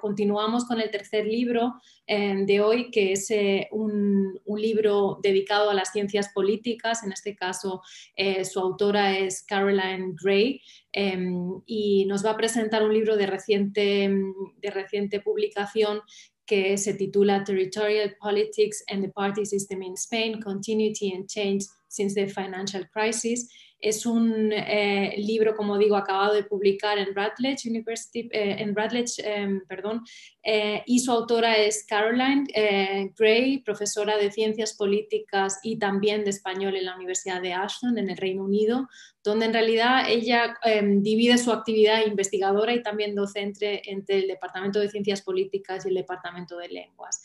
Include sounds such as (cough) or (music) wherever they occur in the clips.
continuamos con el tercer libro eh, de hoy, que es eh, un, libro dedicado a las ciencias políticas. En este caso, eh, su autora es Caroline Gray y nos va a presentar un libro de reciente, de reciente publicación que se titula Territorial Politics and the Party System in Spain, Continuity and Change since the Financial Crisis. Es un eh, libro, como digo, acabado de publicar en Radlage University, eh, en Radlage, em, perdón, eh, y su autora es Caroline Gray, profesora de Ciencias Políticas y también de Español en la Universidad de Ashton, en el Reino Unido, donde en realidad ella em, divide su actividad investigadora y también docente entre el Departamento de Ciencias Políticas y el Departamento de Lenguas.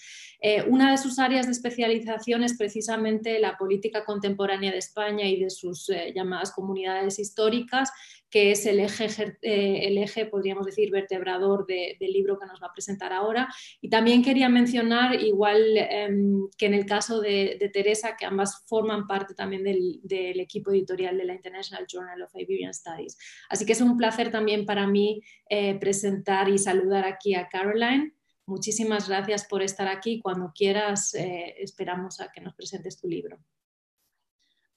Una de sus áreas de especialización es precisamente la política contemporánea de España y de sus eh, llamadas comunidades históricas, que es el eje, eh, el eje podríamos decir, vertebrador del libro que nos va a presentar ahora. Y también quería mencionar, igual em, que en el caso de, Teresa, que ambas forman parte también del, equipo editorial de la International Journal of Iberian Studies. Así que es un placer también para mí presentar y saludar aquí a Caroline. Muchísimas gracias por estar aquí. Cuando quieras, eh, esperamos a que nos presentes tu libro.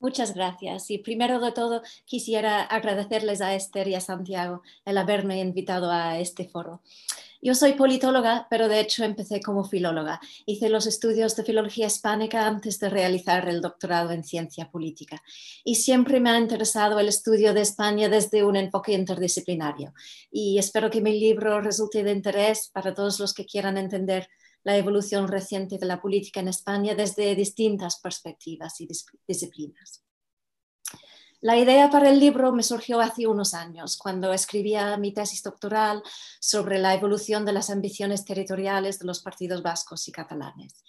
Muchas gracias. Y primero de todo, quisiera agradecerles a Esther y a Santiago el haberme invitado a este foro. Yo soy politóloga, pero de hecho empecé como filóloga. Hice los estudios de filología hispánica antes de realizar el doctorado en ciencia política. Y siempre me ha interesado el estudio de España desde un enfoque interdisciplinario. Y espero que mi libro resulte de interés para todos los que quieran entender la evolución reciente de la política en España desde distintas perspectivas y disciplinas. La idea para el libro me surgió hace unos años, cuando escribía mi tesis doctoral sobre la evolución de las ambiciones territoriales de los partidos vascos y catalanes.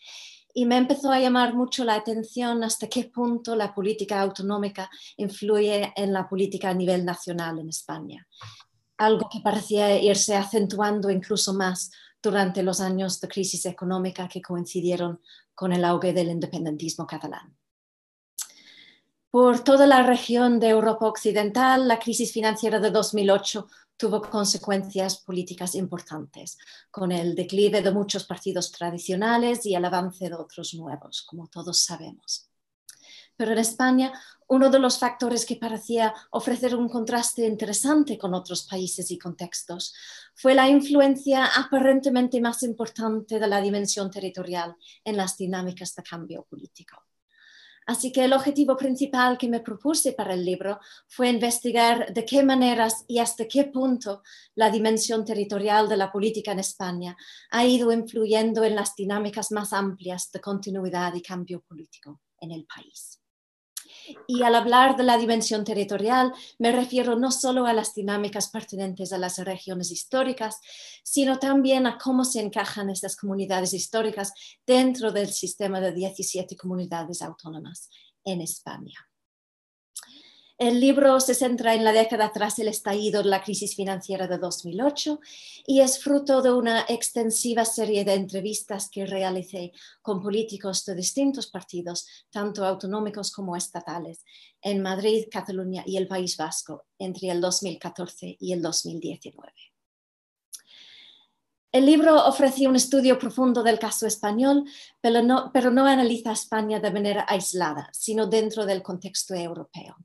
Y me empezó a llamar mucho la atención hasta qué punto la política autonómica influye en la política a nivel nacional en España. Algo que parecía irse acentuando incluso más durante los años de crisis económica que coincidieron con el auge del independentismo catalán. Por toda la región de Europa Occidental, la crisis financiera de 2008 tuvo consecuencias políticas importantes, con el declive de muchos partidos tradicionales y el avance de otros nuevos, como todos sabemos. Pero en España, uno de los factores que parecía ofrecer un contraste interesante con otros países y contextos fue la influencia aparentemente más importante de la dimensión territorial en las dinámicas de cambio político. Así que el objetivo principal que me propuse para el libro fue investigar de qué maneras y hasta qué punto la dimensión territorial de la política en España ha ido influyendo en las dinámicas más amplias de continuidad y cambio político en el país. Y al hablar de la dimensión territorial, me refiero no solo a las dinámicas pertinentes a las regiones históricas, sino también a cómo se encajan estas comunidades históricas dentro del sistema de 17 comunidades autónomas en España. El libro se centra en la década tras el estallido de la crisis financiera de 2008 y es fruto de una extensiva serie de entrevistas que realicé con políticos de distintos partidos, tanto autonómicos como estatales, en Madrid, Cataluña y el País Vasco entre el 2014 y el 2019. El libro ofrece un estudio profundo del caso español, pero no, pero no analiza España de manera aislada, sino dentro del contexto europeo.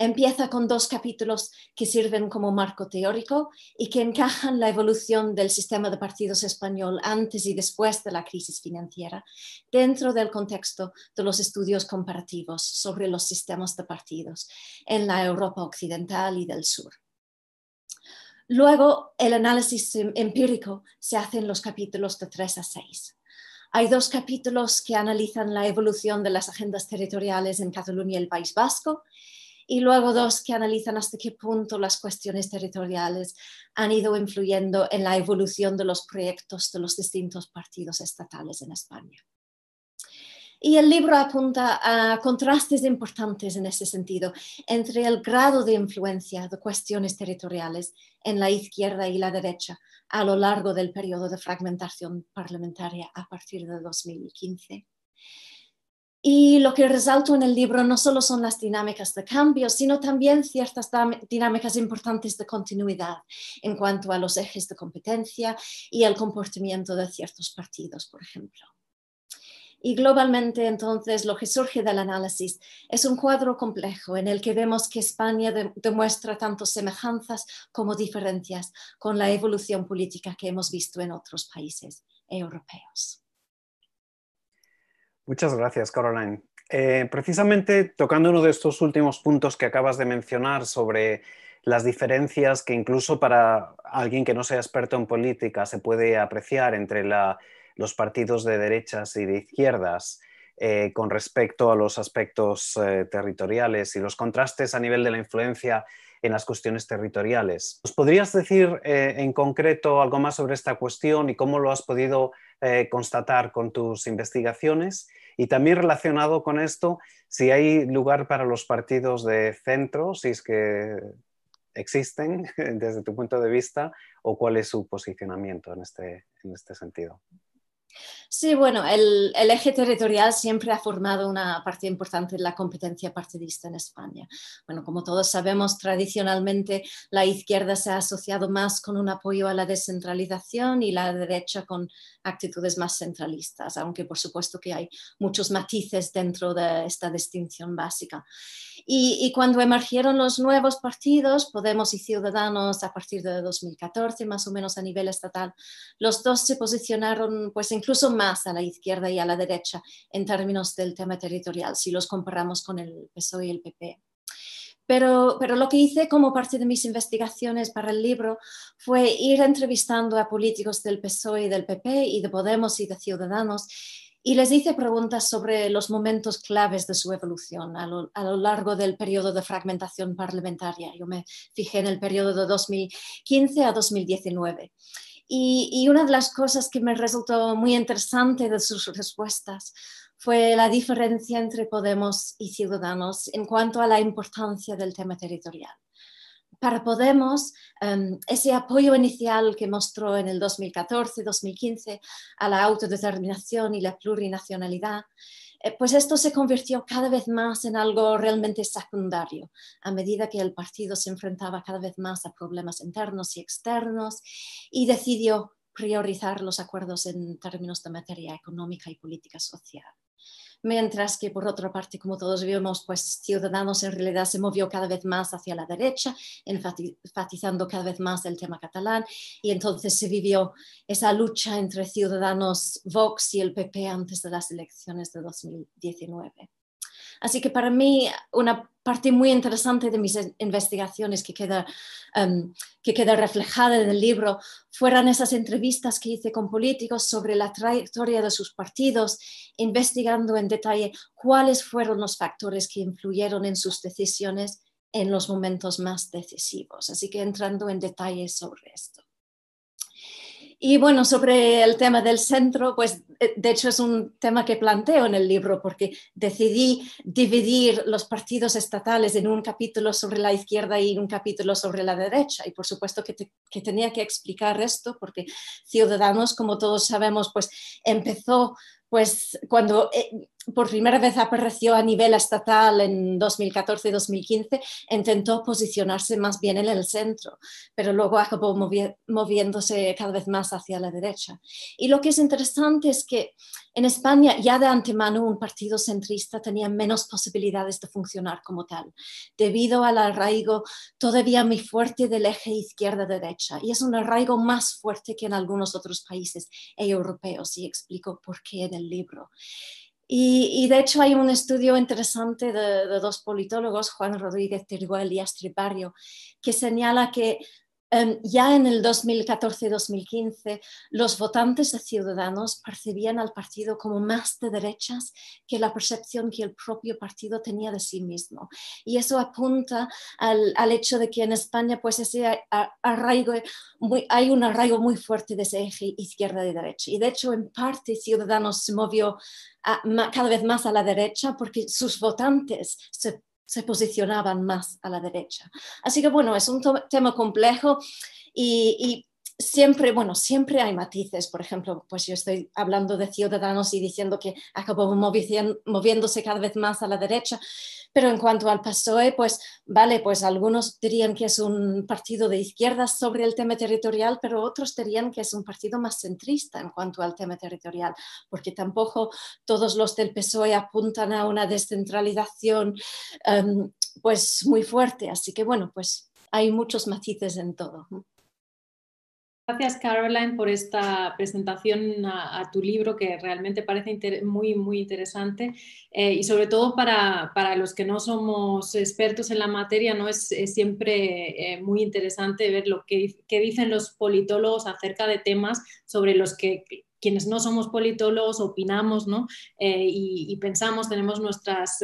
Empieza con dos capítulos que sirven como marco teórico y que encajan la evolución del sistema de partidos español antes y después de la crisis financiera dentro del contexto de los estudios comparativos sobre los sistemas de partidos en la Europa occidental y del sur. Luego, el análisis empírico se hace en los capítulos de 3 a 6. Hay dos capítulos que analizan la evolución de las agendas territoriales en Cataluña y el País Vasco y luego dos que analizan hasta qué punto las cuestiones territoriales han ido influyendo en la evolución de los proyectos de los distintos partidos estatales en España. Y el libro apunta a contrastes importantes en ese sentido entre el grado de influencia de cuestiones territoriales en la izquierda y la derecha a lo largo del periodo de fragmentación parlamentaria a partir de 2015 Y lo que resalto en el libro no solo son las dinámicas de cambio, sino también ciertas dinámicas importantes de continuidad en cuanto a los ejes de competencia y el comportamiento de ciertos partidos, por ejemplo. Y globalmente, entonces, lo que surge del análisis es un cuadro complejo en el que vemos que España demuestra tanto semejanzas como diferencias con la evolución política que hemos visto en otros países europeos. Muchas gracias, Caroline. Eh, precisamente tocando uno de estos últimos puntos que acabas de mencionar sobre las diferencias que incluso para alguien que no sea experto en política se puede apreciar entre los partidos de derechas y de izquierdas eh, con respecto a los aspectos eh, territoriales y los contrastes a nivel de la influencia en las cuestiones territoriales. ¿Nos podrías decir en concreto algo más sobre esta cuestión y cómo lo has podido constatar con tus investigaciones? Y también relacionado con esto, si hay lugar para los partidos de centro, si es que existen (laughs) desde tu punto de vista, o cuál es su posicionamiento en este, en este sentido. Sí, bueno, el, eje territorial siempre ha formado una parte importante de la competencia partidista en España. Bueno, como todos sabemos, tradicionalmente la izquierda se ha asociado más con un apoyo a la descentralización y la derecha con actitudes más centralistas, aunque por supuesto que hay muchos matices dentro de esta distinción básica. Y, cuando emergieron los nuevos partidos, Podemos y Ciudadanos, a partir de 2014, más o menos a nivel estatal, los dos se posicionaron pues incluso más a la izquierda y a la derecha en términos del tema territorial, si los comparamos con el PSOE y el PP. Pero, pero, lo que hice como parte de mis investigaciones para el libro fue ir entrevistando a políticos del PSOE y del PP y de Podemos y de Ciudadanos y les hice preguntas sobre los momentos claves de su evolución a lo, largo del periodo de fragmentación parlamentaria. Yo me fijé en el periodo de 2015 a 2019. Y, una de las cosas que me resultó muy interesante de sus respuestas fue la diferencia entre Podemos y Ciudadanos en cuanto a la importancia del tema territorial. Para Podemos, em, ese apoyo inicial que mostró en el 2014-2015 a la autodeterminación y la plurinacionalidad, pues esto se convirtió cada vez más en algo realmente secundario. A medida que el partido se enfrentaba cada vez más a problemas internos y externos y decidió priorizar los acuerdos en términos de materia económica y política social mientras que por otra parte, como todos vimos, pues Ciudadanos en realidad se movió cada vez más hacia la derecha, enfatizando cada vez más el tema catalán, y entonces se vivió esa lucha entre Ciudadanos, Vox y el PP antes de las elecciones de 2019. Así que para mí una parte muy interesante de mis investigaciones que queda, em, que queda reflejada en el libro fueron esas entrevistas que hice con políticos sobre la trayectoria de sus partidos, investigando en detalle cuáles fueron los factores que influyeron en sus decisiones en los momentos más decisivos. Así que entrando en detalles sobre esto. Y bueno, sobre el tema del centro, pues eh, de hecho es un tema que planteo en el libro porque decidí dividir los partidos estatales en un capítulo sobre la izquierda y un capítulo sobre la derecha. Y por supuesto que, que tenía que explicar esto porque Ciudadanos, como todos sabemos, pues empezó pues cuando eh, por primera vez apareció a nivel estatal en 2014-2015, intentó posicionarse más bien en el centro, pero luego acabó moviéndose cada vez más hacia la derecha. Y lo que es interesante es que en España ya de antemano un partido centrista tenía menos posibilidades de funcionar como tal, debido al arraigo todavía muy fuerte del eje izquierda-derecha. Y es un arraigo más fuerte que en algunos otros países europeos, y explico por qué en el libro. Y, de hecho hay un estudio interesante de, dos politólogos, Juan Rodríguez Teruel y Astrid Barrio, que señala que Em, ya en el 2014-2015, los votantes de Ciudadanos percibían al partido como más de derechas que la percepción que el propio partido tenía de sí mismo. Y eso apunta al, hecho de que en España pues ese arraigo, hay un arraigo muy fuerte de ese eje izquierda y derecha. Y de hecho, en parte, Ciudadanos se movió cada vez más a la derecha porque sus votantes se se posicionaban más a la derecha. Así que bueno, es un tema complejo y, siempre, bueno, siempre hay matices. Por ejemplo, pues yo estoy hablando de Ciudadanos y diciendo que acabó moviéndose cada vez más a la derecha. Pero en cuanto al PSOE, pues vale, pues algunos dirían que es un partido de izquierdas sobre el tema territorial, pero otros dirían que es un partido más centrista en cuanto al tema territorial, porque tampoco todos los del PSOE apuntan a una descentralización em, pues muy fuerte. Así que bueno, pues hay muchos matices en todo. Gracias, Caroline, por esta presentación a, tu libro que realmente parece muy, muy interesante eh, y sobre todo para, los que no somos expertos en la materia, ¿no? es, siempre eh, muy interesante ver lo que, dicen los politólogos acerca de temas sobre los que quienes no somos politólogos opinamos ¿no? Eh, y, pensamos, tenemos nuestras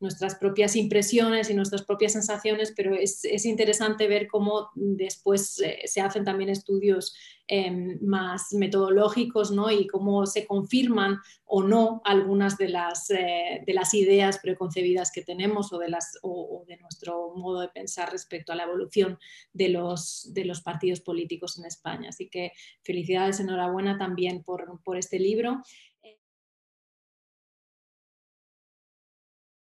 nuestras propias impresiones y nuestras propias sensaciones, pero es, interesante ver cómo después eh, se hacen también estudios Em, más metodológicos ¿no? y cómo se confirman o no algunas de las, eh, de las ideas preconcebidas que tenemos o de, las, o, de nuestro modo de pensar respecto a la evolución de los, de los partidos políticos en España. Así que felicidades, enhorabuena también por, por este libro.